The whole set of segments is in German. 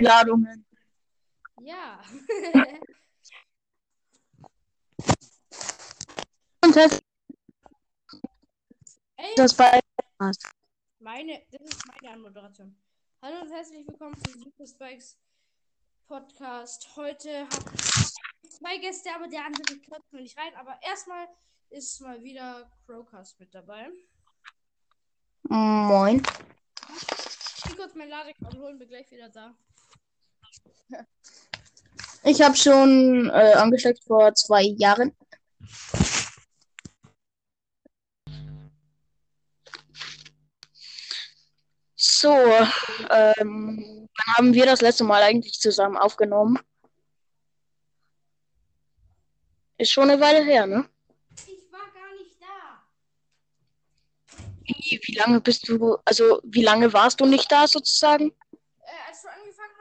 Ladungen. Ja. Und das, Ey, das bei meine, das ist meine Anmoderation. Hallo und herzlich willkommen zu Super Spikes Podcast. Heute habe ich zwei Gäste, aber der andere klappt mir nicht rein. Aber erstmal ist mal wieder Crowcast mit dabei. Moin. Ich will kurz mein Ladekabel holen, bin gleich wieder da. Ich habe schon äh, angesteckt vor zwei Jahren. So, ähm, wann haben wir das letzte Mal eigentlich zusammen aufgenommen? Ist schon eine Weile her, ne? Ich war gar nicht da. Wie, wie lange bist du, also wie lange warst du nicht da sozusagen?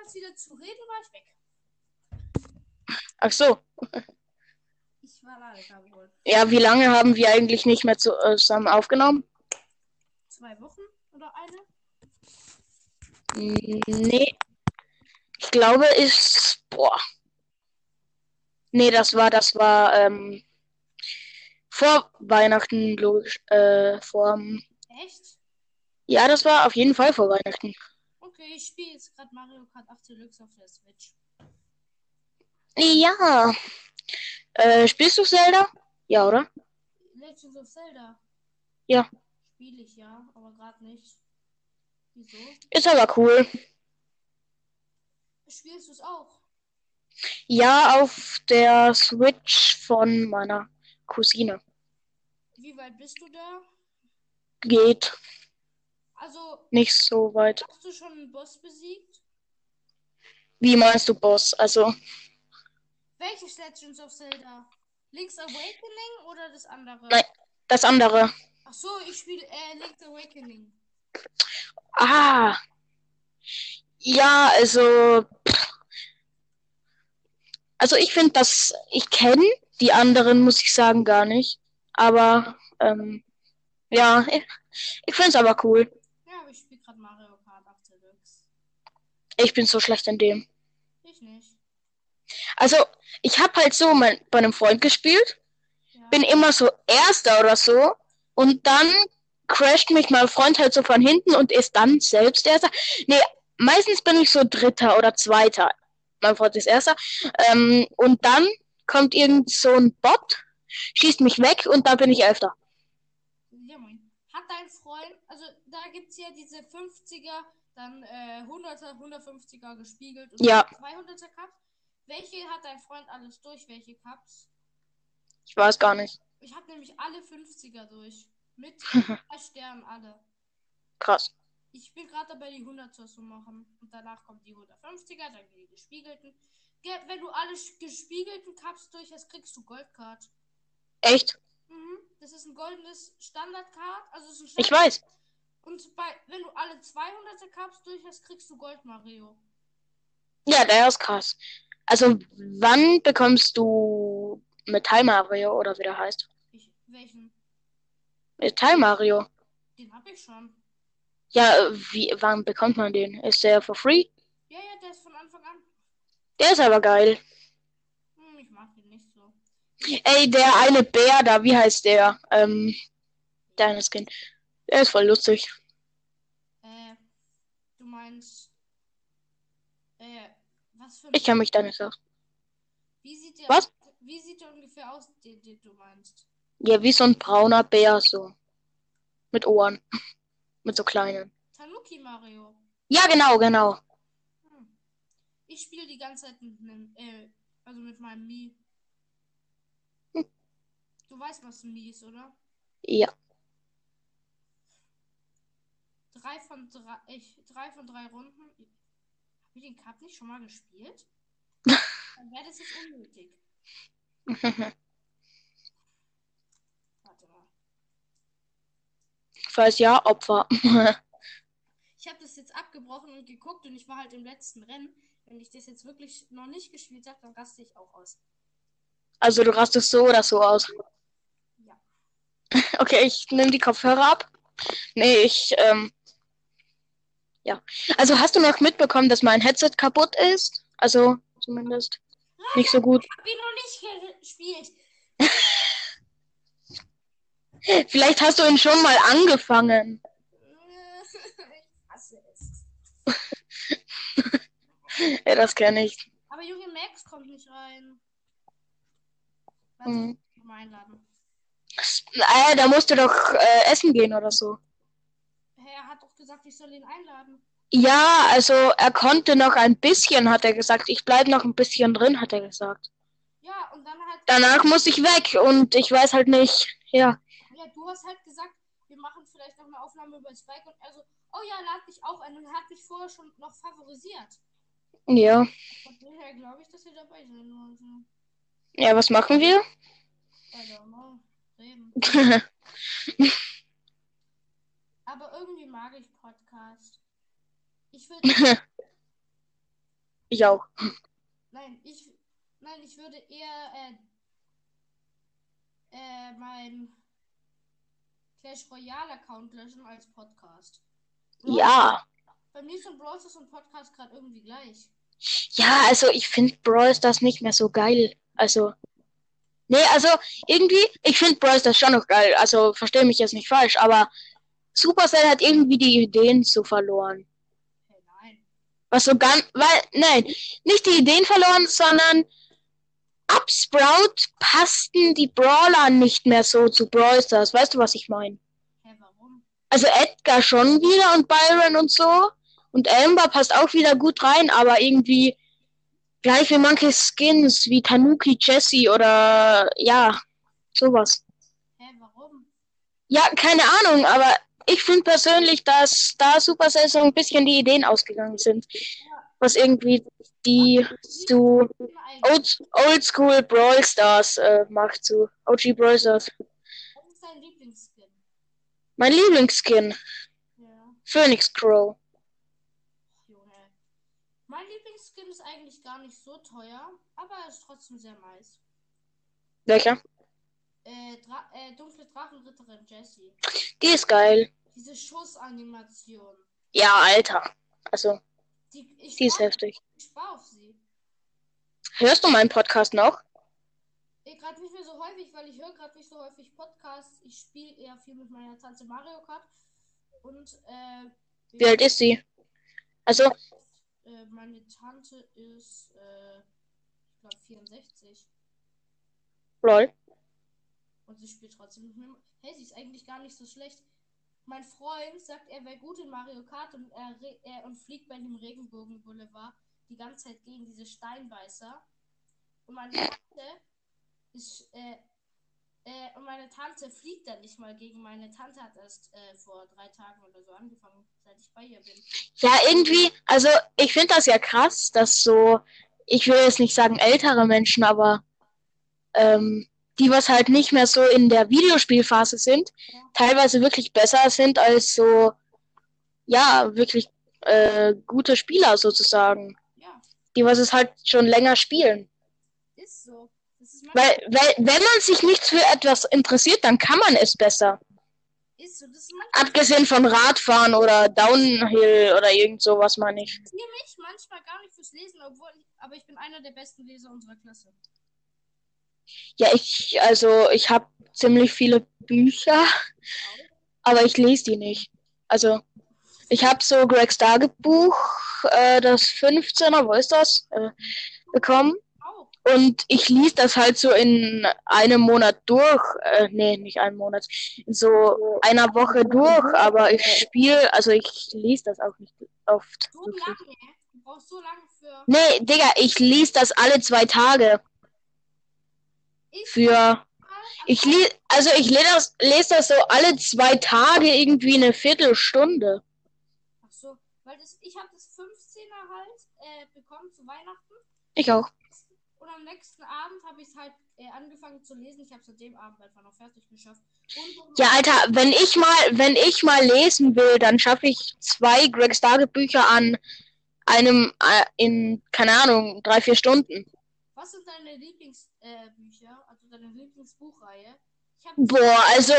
Hast, wieder zu reden, war ich weg. Ach so, Ich war Ladekabel holen. ja, wie lange haben wir eigentlich nicht mehr äh, zusammen aufgenommen? Zwei Wochen oder eine? Mm, Nee. Ich glaube, ist. Boah. Nee, das war, das war ähm, vor Weihnachten, logisch. Äh, vor. Echt? Ja, das war auf jeden Fall vor Weihnachten. Okay, ich spiele jetzt gerade Mario Kart 8 Deluxe auf der Switch. Ja. Äh, spielst du Zelda? Ja, oder? Legends of Zelda. Ja. Spiele ich ja, aber gerade nicht. Wieso? Ist aber cool. Spielst du es auch? Ja, auf der Switch von meiner Cousine. Wie weit bist du da? Geht Also, nicht so weit. hast du schon einen Boss besiegt? Wie meinst du, Boss? Also, Welches Legends of Zelda? Link's Awakening oder das andere? Nein. das andere. Ach so, ich spiele äh, Link's Awakening. Ah. Ja, also. Also ich finde das, ich kenne die anderen, muss ich sagen, gar nicht. Aber ähm, ja, ich, ich finde es aber cool. Ja, aber ich spiele gerade Mario Kart 8 Deluxe. Ich bin so schlecht in dem. Ich nicht. Also ich habe halt so mein, bei einem Freund gespielt, Ja. bin immer so Erster oder so und dann crasht mich mein Freund halt so von hinten und ist dann selbst Erster. Nee, meistens bin ich so Dritter oder Zweiter. Mein Freund ist Erster. Ähm, und dann kommt irgend so ein Bot, schießt mich weg und da bin ich Elfter. Hat dein Freund, also da gibt es ja diese 50er, dann äh, 100er, 150er gespiegelt und Ja. 200er Cups. Welche hat dein Freund alles durch? Welche Cups? Ich weiß gar nicht. Ich habe nämlich alle 50er durch. Mit drei Sternen alle. Krass. Ich bin gerade dabei, die 100er zu machen. Und danach kommen die 150er, dann die gespiegelten. Ge- Wenn du alle gespiegelten Cups durch hast, kriegst du Goldcard. Echt? Mhm. Das ist ein goldenes Standardcard. Also ist ein Ich Standard weiß. Und bei, wenn du alle 200er Cups durch hast, kriegst du Gold Mario. Ja, der ist krass. Also wann bekommst du Metall Mario oder wie der heißt? Ich, welchen? Metall Mario. Den hab ich schon. Ja, wie, wann bekommt man den? Ist der for free? Ja, ja, der ist von Anfang an. Der ist aber geil. Hm, ich mag ihn nicht so. Ey, der eine Bär da, wie heißt der? Ähm, deine Skin. Der ist voll lustig. Äh, du meinst. Äh, was für. Ich kann mich da nicht aus. Wie sieht der, Was? Wie sieht der ungefähr aus, den, den du meinst? Ja, wie so ein brauner Bär, so. Mit Ohren. Mit so kleinen. Tanuki Mario. Ja, genau, genau. Hm. Ich spiele die ganze Zeit mit einem, äh, also mit meinem Mi. Du weißt, was ein Mi ist, oder? Ja. Drei von drei, ich, drei von drei Runden. Hab ich den Cup nicht schon mal gespielt? Dann wäre das jetzt unnötig. Warte mal. Falls ja, Opfer. Ich habe das jetzt abgebrochen und geguckt und ich war halt im letzten Rennen. Wenn ich das jetzt wirklich noch nicht gespielt habe, dann raste ich auch aus. Also du rastest so oder so aus. Okay, ich nehme die Kopfhörer ab. Nee, ich, ähm, Ja. Also hast du noch mitbekommen, dass mein Headset kaputt ist? Also zumindest nicht so gut. Ich hab ihn noch nicht gespielt. Vielleicht hast du ihn schon mal angefangen. ich hasse es. Ja, das kenne ich. Aber Junge Max kommt nicht rein. Lass Hm. uns mal einladen. Äh, da musst du doch äh, essen gehen oder so. Er hat doch gesagt, ich soll ihn einladen. Ja, also er konnte noch ein bisschen, hat er gesagt. Ich bleib noch ein bisschen drin, hat er gesagt. Ja, und dann hat. Danach muss ich weg und ich weiß halt nicht. Ja. Ja, du hast halt gesagt, wir machen vielleicht noch eine Aufnahme über Spike und er so, oh ja, lad dich auch ein und er hat mich vorher schon noch favorisiert. Ja. Von daher glaube ich, dass wir dabei sein wollen. Ja, was machen wir? I don't know. Reden. Aber irgendwie mag ich Podcast. Ich würde. ich auch. nein, ich. Nein, ich würde eher äh, äh, mein Clash Royale Account löschen als Podcast. Ja. Bei mir sind Brawl Stars und Podcast gerade irgendwie gleich. Ja, also ich finde Brawl Stars nicht mehr so geil. Also. Nee, also irgendwie, ich finde Brawl Stars schon noch geil. Also verstehe mich jetzt nicht falsch, aber Supercell hat irgendwie die Ideen so verloren. Hey, nein. Was so ganz, weil, nein, nicht die Ideen verloren, sondern ab Sprout passten die Brawler nicht mehr so zu Brawl Stars. Weißt du, was ich meine? Warum? Also Edgar schon wieder und Byron und so. Und Amber passt auch wieder gut rein, aber irgendwie gleich wie manche Skins, wie Tanuki, Jessie oder ja, sowas. Hä, warum? Ja, keine Ahnung, aber ich finde persönlich, dass da Supercell so ein bisschen die Ideen ausgegangen sind. Was irgendwie die zu Bin eigentlich- Old, Oldschool Brawl Stars äh, macht, zu OG Brawl Stars. Was ist dein Lieblingsskin? Mein Lieblingsskin, Ja. Phoenix Crow. Junge. Mein Lieblingsskin ist eigentlich gar nicht so teuer, aber er ist trotzdem sehr nice. Welcher? Äh, Dra äh dunkle Drachenritterin Jessie. Die ist geil. Diese Schussanimation. Ja, Alter. Also, Die, ich die ist heftig. ich spar auf sie. Hörst du meinen Podcast noch? Eh, gerade nicht mehr so häufig, weil ich höre gerade nicht so häufig Podcasts. Ich spiele eher viel mit meiner Tante Mario Kart. Und, äh, Wie alt ist sie? Also, äh meine Tante ist, äh, ich glaube 64. lol. Und sie spielt trotzdem mit mir. Hey, sie ist eigentlich gar nicht so schlecht. Mein Freund sagt, er wäre gut in Mario Kart und er, er und fliegt bei dem Regenbogenboulevard die ganze Zeit gegen diese Steinbeißer. Und meine Tante ist, äh, äh, und meine Tante fliegt dann nicht mal gegen meine Tante hat erst äh, vor drei Tagen oder so angefangen, seit ich bei ihr bin. Ja, irgendwie, also ich finde das ja krass, dass so, ich will jetzt nicht sagen ältere Menschen, aber ähm, die, was halt nicht mehr so in der Videospielphase sind, teilweise wirklich besser sind als so, ja, wirklich äh, gute Spieler sozusagen. Ja, Die, was es halt schon länger spielen. ist so. Das Weil, weil, wenn man sich nicht für etwas interessiert, dann kann man es besser. ist so. Das Abgesehen von Radfahren oder Downhill oder irgend sowas, meine ich. Ich interessiere mich manchmal gar nicht fürs Lesen, obwohl ich, aber ich bin einer der besten Leser unserer Klasse. Ja, ich, also ich habe ziemlich viele Bücher, aber ich lese die nicht. Also ich habe so Gregs Tagebuch, äh, das 15er, wo ist das, äh, bekommen. Und ich lese das halt so in einem Monat durch. Äh, nee, nicht einen Monat. In so einer Woche durch, aber ich spiele, also ich lese das auch nicht oft. So lange. Du brauchst so lange für. Nee, Digga, ich lese das alle zwei Tage. Für Ich lese, also ich lese das, lese das so alle zwei Tage irgendwie eine Viertelstunde. Ach so, weil das, ich habe das 15er halt äh, bekommen zu Weihnachten Ich auch. Und am nächsten Abend habe ich es halt äh, angefangen zu lesen. Ich habe es an dem Abend einfach noch fertig geschafft. Und Ja, Alter, wenn ich mal, wenn ich mal lesen will, dann schaffe ich zwei Greg Tagebücher an einem, äh, in, keine Ahnung, drei, vier Stunden. was sind deine Lieblingsbücher? Äh, also deine Lieblingsbuchreihe? Boah, also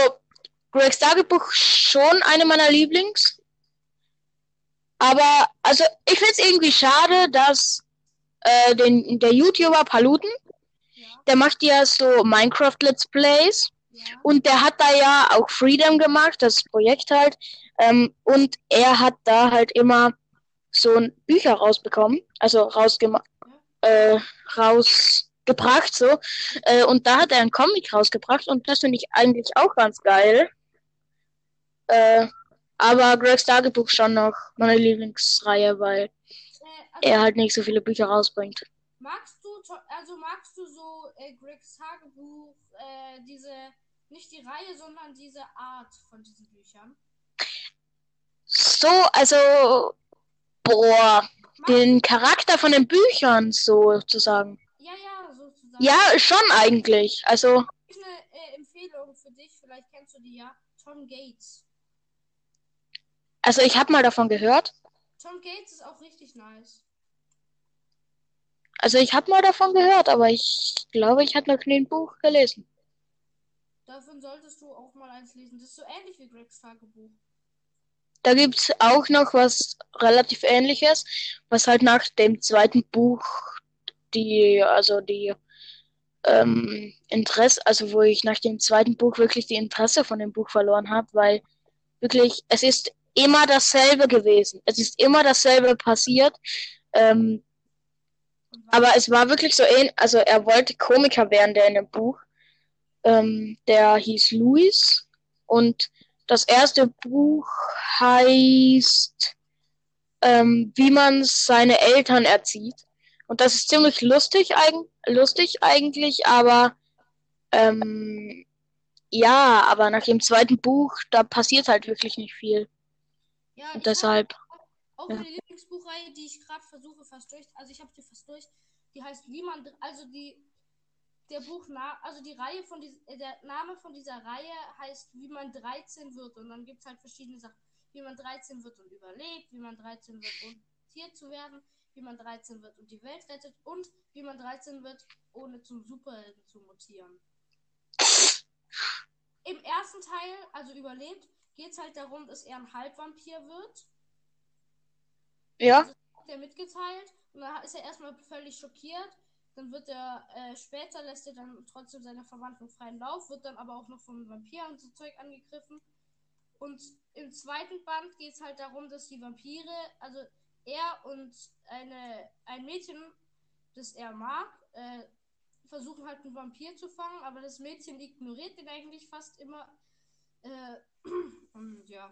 Gregs Tagebuch schon eine meiner Lieblings. Aber, also, ich finde es irgendwie schade, dass äh, den, der YouTuber Paluten, Ja, der macht ja so Minecraft Let's Plays. ja. Und der hat da ja auch Freedom gemacht, das Projekt halt. Ähm, und er hat da halt immer so ein Bücher rausbekommen, also rausgemacht, äh, rausgebracht so. Äh, und da hat er einen Comic rausgebracht und das finde ich eigentlich auch ganz geil. Äh, aber Gregs Tagebuch schon noch meine Lieblingsreihe, weil er halt nicht so viele Bücher rausbringt. magst du, also magst du so äh, Gregs Tagebuch, äh, diese, nicht die Reihe, sondern diese Art von diesen Büchern? So, also, boah, Magst den Charakter von den Büchern sozusagen. Ja, ja, sozusagen. Ja, schon eigentlich. Also, Ich habe eine äh, Empfehlung für dich, vielleicht kennst du die ja. Tom Gates. also ich habe mal davon gehört. Tom Gates ist auch richtig nice. Also ich habe mal davon gehört, aber ich glaube, ich habe noch nie ein Buch gelesen. Davon solltest du auch mal eins lesen. Das ist so ähnlich wie Gregs Tagebuch. Da gibt's auch noch was relativ ähnliches, was halt nach dem zweiten Buch die, also die ähm, Interesse, also wo ich nach dem zweiten Buch wirklich die Interesse von dem Buch verloren habe, weil wirklich, es ist immer dasselbe gewesen. Es ist immer dasselbe passiert. Ähm, Aber es war wirklich so ähnlich, also er wollte Komiker werden, der in dem Buch. Ähm, der hieß Louis. Und das erste Buch heißt, ähm, wie man seine Eltern erzieht. Und das ist ziemlich lustig, eigen, lustig eigentlich, aber ähm, ja, aber nach dem zweiten Buch, da passiert halt wirklich nicht viel. ja, Und deshalb, auch ja. Lieblingsbuchreihe, die ich gerade versuche fast durch. Also ich habe die fast durch. Die heißt Wie man, also die der Buch also die Reihe von dies, äh, der Name von dieser Reihe heißt Wie man 13 wird und dann gibt es halt verschiedene Sachen. Wie man 13 wird und überlebt, wie man 13 wird und Tier zu werden, wie man 13 wird und die Welt rettet und wie man 13 wird, ohne zum Superhelden zu mutieren. Im ersten Teil, also überlebt, geht es halt darum, dass er ein Halbvampir wird. Ja, Hat er mitgeteilt und dann ist er erstmal völlig schockiert. Dann wird er äh, später lässt er dann trotzdem seiner Verwandlung freien Lauf, wird dann aber auch noch vom Vampir und so Zeug angegriffen. Und im zweiten Band geht es halt darum, dass die Vampire, also er und eine, ein Mädchen, das er mag, äh, versuchen halt einen Vampir zu fangen, aber das Mädchen ignoriert den eigentlich fast immer. Äh, und ja.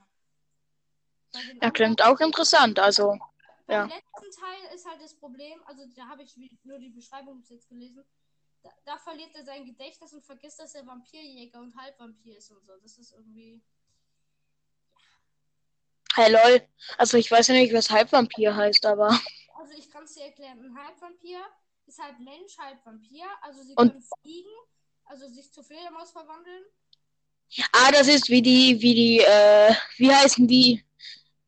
Ja, klingt auch interessant. Also, beim Ja. letzten Teil ist halt das Problem, also da habe ich nur die Beschreibung bis jetzt gelesen. Da, da verliert er sein Gedächtnis und vergisst, dass er Vampirjäger und Halbvampir ist und so. Das ist irgendwie. hey lol. Also ich weiß ja nicht, was Halbvampir heißt, aber. Also ich kann es dir erklären. Ein Halbvampir ist halb Mensch, halb Vampir. Also sie Und- können fliegen, also sich zur Fledermaus verwandeln. Ah, das ist wie die, wie die, äh, wie heißen die?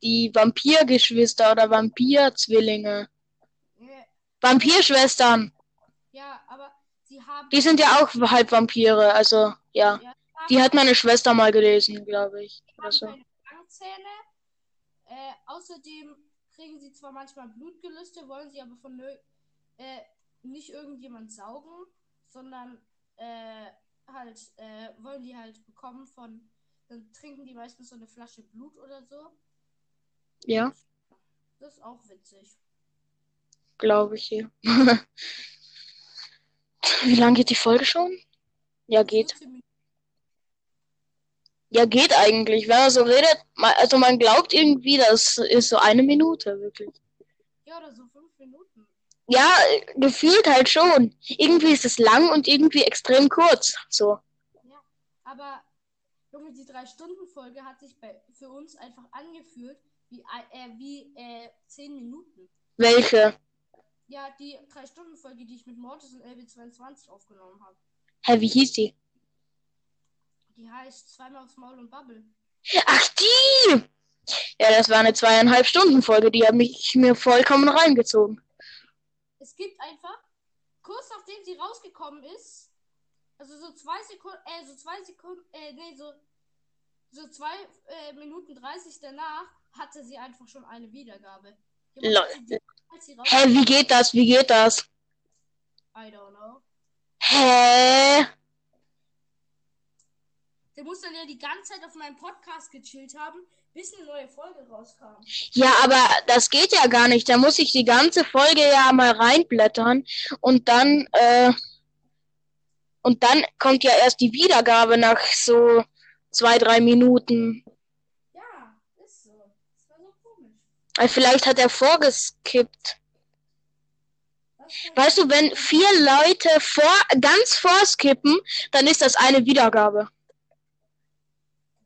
Die Vampirgeschwister oder Vampirzwillinge. Äh, Vampirschwestern. Ja, aber sie haben. Die sind ja auch halb Vampire, also, ja. ja, Die hat meine Schwester mal gelesen, glaube ich. Oder haben so. keine Fangzähne. Äh, außerdem kriegen sie zwar manchmal Blutgelüste, wollen sie aber von nö äh, nicht irgendjemand saugen, sondern äh, halt äh, wollen die halt bekommen von. Dann trinken die meistens so eine Flasche Blut oder so. Ja, Das ist auch witzig. glaube ich hier. Wie lange geht die Folge schon? Ja, geht. 14 Minuten. Ja, geht eigentlich. Wenn man so redet, also man glaubt irgendwie, das ist so eine Minute, wirklich. Ja, oder so fünf Minuten. Ja, gefühlt halt schon. Irgendwie ist es lang und irgendwie extrem kurz. So. Aber, Junge, die Drei-Stunden-Folge hat sich bei, für uns einfach angefühlt wie, ein- äh, wie äh, 10 Minuten. Welche? Ja, die Drei-Stunden-Folge, die ich mit Mortis und LB22 aufgenommen habe. Hä, wie hieß die? Die heißt Zweimal aufs Maul und Bubble. Ach, die! Ja, das war eine zweieinhalb Stunden Folge, die hat mich mir vollkommen reingezogen. Es gibt einfach, kurz nachdem sie rausgekommen ist, also so zwei Sekunden, äh, so zwei Sekunden, äh, nee, so, so zwei äh, Minuten 30 danach, hatte sie einfach schon eine Wiedergabe. Lol. Hä, wie geht das? Wie geht das? I don't know. Hä? Der muss dann ja die ganze Zeit auf meinem Podcast gechillt haben, bis eine neue Folge rauskam. Ja, aber das geht ja gar nicht. Da muss ich die ganze Folge ja mal reinblättern und dann, äh, und dann kommt ja erst die Wiedergabe nach so zwei, drei Minuten. Ja, ist so. Das war so komisch. Äh, Vielleicht hat er vorgeskippt. Weißt du, wenn vier Leute vor, ganz vorskippen, dann ist das eine Wiedergabe.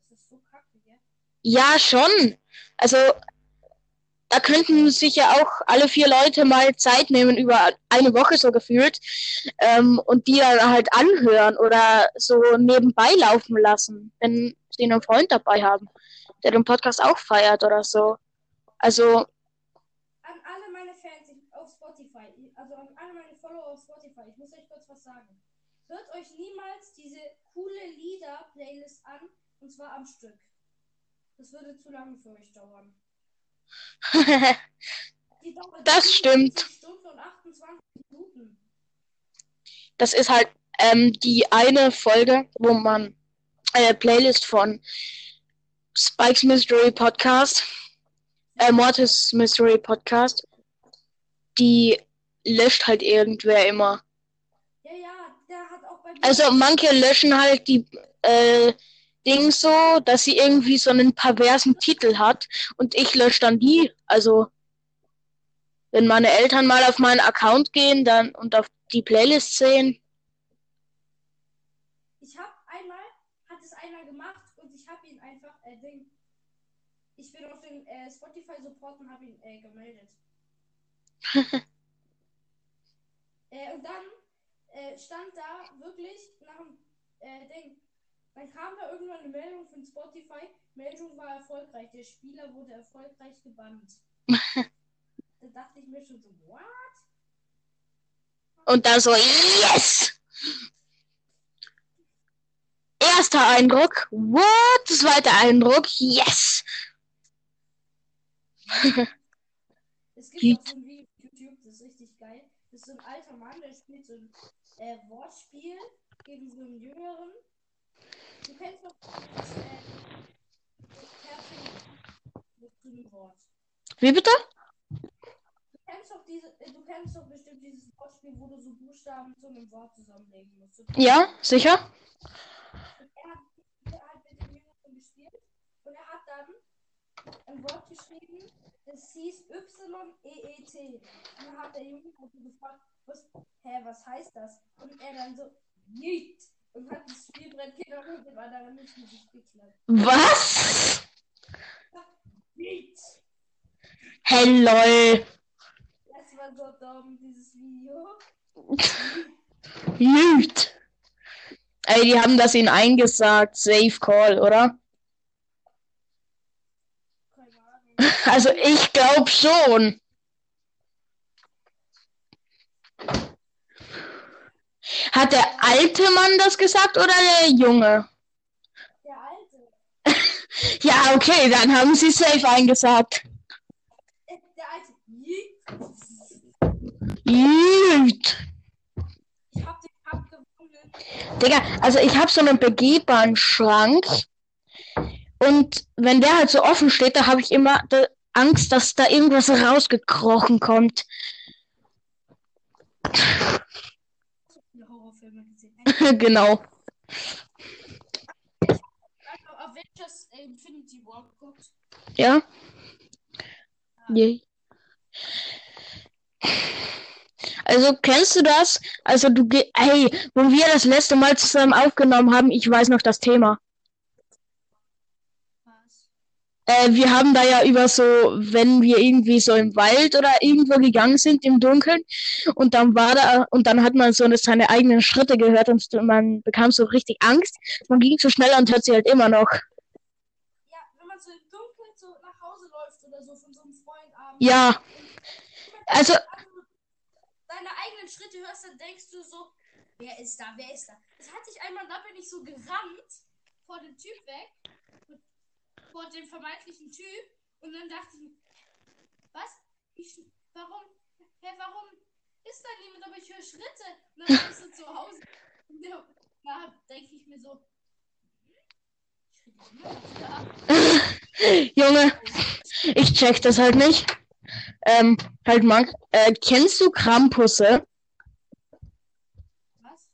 Das so kacke, gell? Ja, schon. Also, da könnten sich ja auch alle vier Leute mal Zeit nehmen, über eine Woche so gefühlt, ähm, und die dann halt anhören oder so nebenbei laufen lassen, wenn sie einen Freund dabei haben, der den Podcast auch feiert oder so. Also, An alle meine Fans auf Spotify, also an alle meine Follower auf Spotify, ich muss euch kurz was sagen. Hört euch niemals diese coole Lieder-Playlist an, und zwar am Stück. Das würde zu lange für euch dauern. Das stimmt. 27 Stunden und 28 Minuten. das ist halt ähm, die eine Folge, wo man äh, Playlist von Spikes Mystery Podcast, äh, Mortis Mystery Podcast, die löscht halt irgendwer immer. Ja, ja, der hat auch bei mir. Also manche löschen halt die äh, Dings so, dass sie irgendwie so einen perversen Titel hat und ich lösche dann die. Also wenn meine Eltern mal auf meinen Account gehen dann und auf die Playlist sehen, Ich habe einmal, hat es einer gemacht und ich habe ihn einfach, äh, Ding. Ich bin auf den äh, Support und habe ihn äh, gemeldet. äh, und dann äh, stand da wirklich nach dem äh, Ding. Dann kam da irgendwann eine Meldung von Spotify. Meldung war erfolgreich. Der Spieler wurde erfolgreich gebannt. da dachte ich mir schon so, what? Und dann so, yes! Erster Eindruck, what? Zweiter Eindruck, yes! Es gibt auch so ein Video auf YouTube, das ist richtig geil. Das ist so ein alter Mann, der spielt so ein äh, Wortspiel gegen so einen Jüngeren. Du kennst doch das äh, Perfekt mit so einem Wort. Wie bitte? Du kennst doch diese, äh, du kennst doch bestimmt dieses Wortspiel, wo du so Buchstaben zu einem Wort zusammenlegen musst. Ja, sicher? Und er hat, er hat mit dem Jüngeren gespielt und er hat dann ein Wort geschrieben, das hieß Y-E-E-T. Und dann hat der Junge hat so gefragt, was, hä, was heißt das? Und er dann so, Yeet! Und hat das Spielbrett genommen und war daran ins Gesicht geklappt. Was? Yeet! Hey, lol. Das war so dumm, dieses Video. Nüt. Ey, die haben das ihnen eingesagt. Safe Call, oder? Keine Ahnung. Also ich glaube schon. Hat der alte Mann das gesagt oder der junge? Der Alte. Ja, okay, dann haben sie safe eingesagt. Der Alte. Nüt. Ich hab den Kampf gewonnen. Digga, also ich habe so einen begehbaren Schrank und wenn der halt so offen steht, da habe ich immer Angst, dass da irgendwas rausgekrochen kommt. Horrorfilme gesehen. genau. Avengers Infinity War geguckt. Ja? Yay. Also kennst du das? Also du geh, hey, wo wir das letzte Mal zusammen aufgenommen haben, ich weiß noch das Thema. Äh, wir haben da ja über so, wenn wir irgendwie so im Wald oder irgendwo gegangen sind im Dunkeln und dann war da und dann hat man so eine, seine eigenen Schritte gehört und man bekam so richtig Angst. Man ging zu schnell und hört sie halt immer noch. Ja, wenn man so im Dunkeln so nach Hause läuft oder so von so einem Freund abends. Ja, also Deine eigenen Schritte hörst, dann denkst du so, wer ist da, wer ist da? Das hatte ich einmal, da bin ich so gerannt vor dem Typ weg, vor dem vermeintlichen Typ Und dann dachte ich was? Ich, warum? Hä, warum ist da niemand? Aber ich höre Schritte. Und dann ich so zu Hause. Und da, da denke ich mir so, da. Junge, ich check das halt nicht. Ähm, halt Mark, äh, kennst du Krampusse? Was?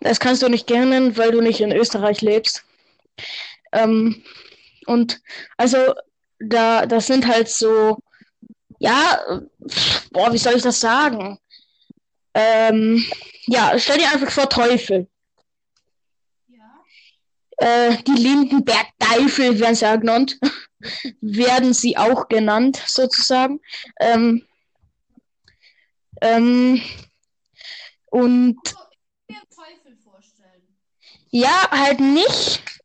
Das kannst du nicht kennen, weil du nicht in Österreich lebst. Ähm, und also da, das sind halt so, ja, boah, wie soll ich das sagen? Ähm, ja, stell dir einfach vor Teufel. Ja. Äh, die Lindenberg-Teufel werden sie ja genannt. werden sie auch genannt, sozusagen. Ähm, ähm, und So, ich will mir einen Teufel vorstellen. Ja, halt nicht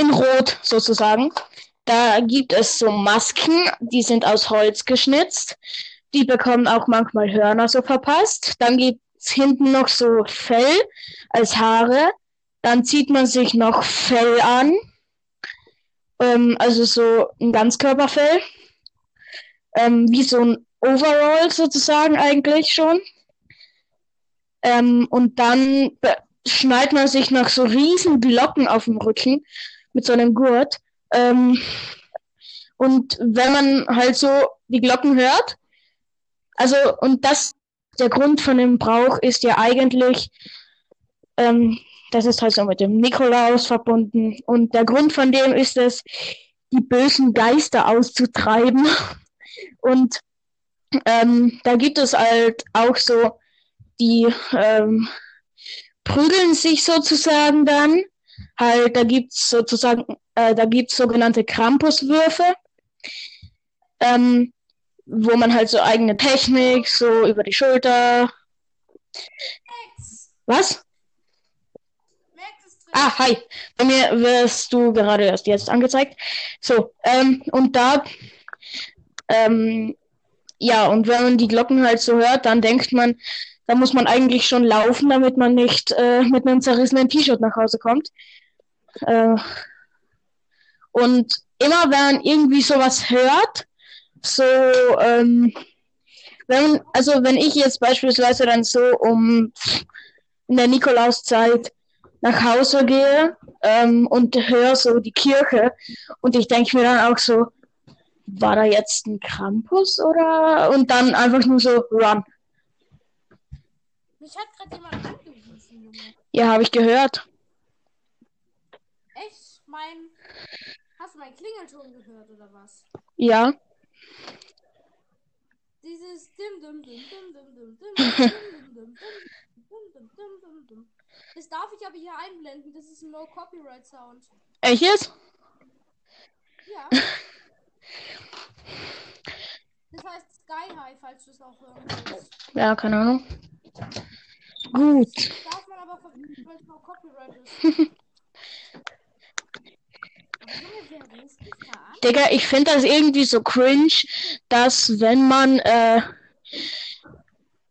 in Rot sozusagen. Da gibt es so Masken, die sind aus Holz geschnitzt. Die bekommen auch manchmal Hörner so verpasst. Dann gibt's hinten noch so Fell als Haare. Dann zieht man sich noch Fell an. Ähm, also so ein Ganzkörperfell. Ähm, wie so ein Overall sozusagen eigentlich schon. Ähm, und dann schnallt man sich noch so riesen Glocken auf dem Rücken mit so einem Gurt. Ähm, und wenn man halt so die Glocken hört, also, und das, der Grund von dem Brauch ist ja eigentlich, ähm, das ist halt so mit dem Nikolaus verbunden. Und der Grund von dem ist es, die bösen Geister auszutreiben. Und ähm, da gibt es halt auch so, die ähm, prügeln sich sozusagen dann. Halt, da gibt's sozusagen, äh, da gibt's sogenannte Krampuswürfe, ähm, wo man halt so eigene Technik, so über die Schulter. Max! Was? Max ist drin. Ah, hi. Bei mir wirst du gerade erst jetzt angezeigt. So, ähm, und da, ähm, ja, und wenn man die Glocken halt so hört, dann denkt man, da muss man eigentlich schon laufen, damit man nicht äh, mit einem zerrissenen T-Shirt nach Hause kommt. Äh, und immer wenn man irgendwie sowas hört, so, ähm, wenn, also wenn ich jetzt beispielsweise dann so um in der Nikolauszeit nach Hause gehe ähm, und höre so die Kirche und ich denke mir dann auch so, war da jetzt ein Krampus oder? Und dann einfach nur so run. Mich hat gerade jemand angerufen, Junge. Ja, habe ich gehört. Echt? Mein. Hast du meinen Klingelton gehört oder was? Ja. Dieses dim dim dim dim dim dim dim dim dim dim dim dim dim dim dim dim. Das darf ich aber hier einblenden. Das ist ein No Copyright Sound. Echt jetzt? Ja. Das heißt Sky High, falls du es auch hören willst. Ja, keine Ahnung. Gut. Digga, ich finde das irgendwie so cringe, dass wenn man äh,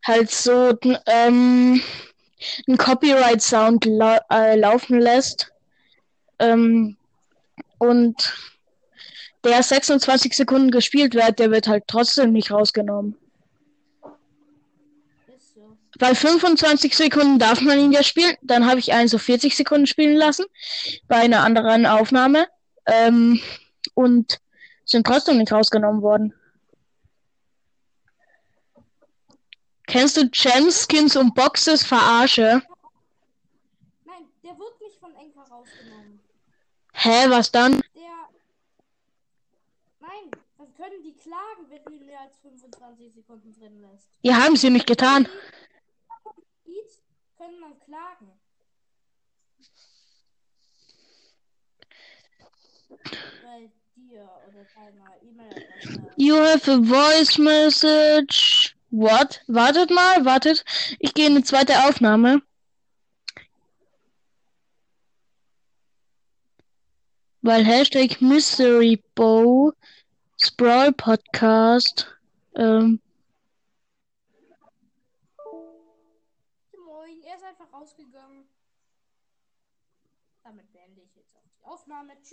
halt so ähm, einen Copyright-Sound lau äh, laufen lässt ähm, und der 26 Sekunden gespielt wird, der wird halt trotzdem nicht rausgenommen. Bei 25 Sekunden darf man ihn ja spielen. Dann habe ich einen so 40 Sekunden spielen lassen bei einer anderen Aufnahme ähm, und sind trotzdem nicht rausgenommen worden. Kennst du Gems, Skins und Boxes Verarsche? Nein, der wird nicht von Enker rausgenommen. Hä, was dann? Der. Nein, dann können die klagen, wenn du ihn mehr als 25 Sekunden drin lässt. Ja, haben sie nicht getan. Die können dann klagen. Bei dir oder deiner E-Mail-Adresse. You have a voice message. What? Wartet mal, wartet. Ich gehe in eine zweite Aufnahme. Weil Hashtag Mystery Bow Sprawl Podcast. Ähm, ausgegangen. Damit beende ich jetzt auch die Aufnahme.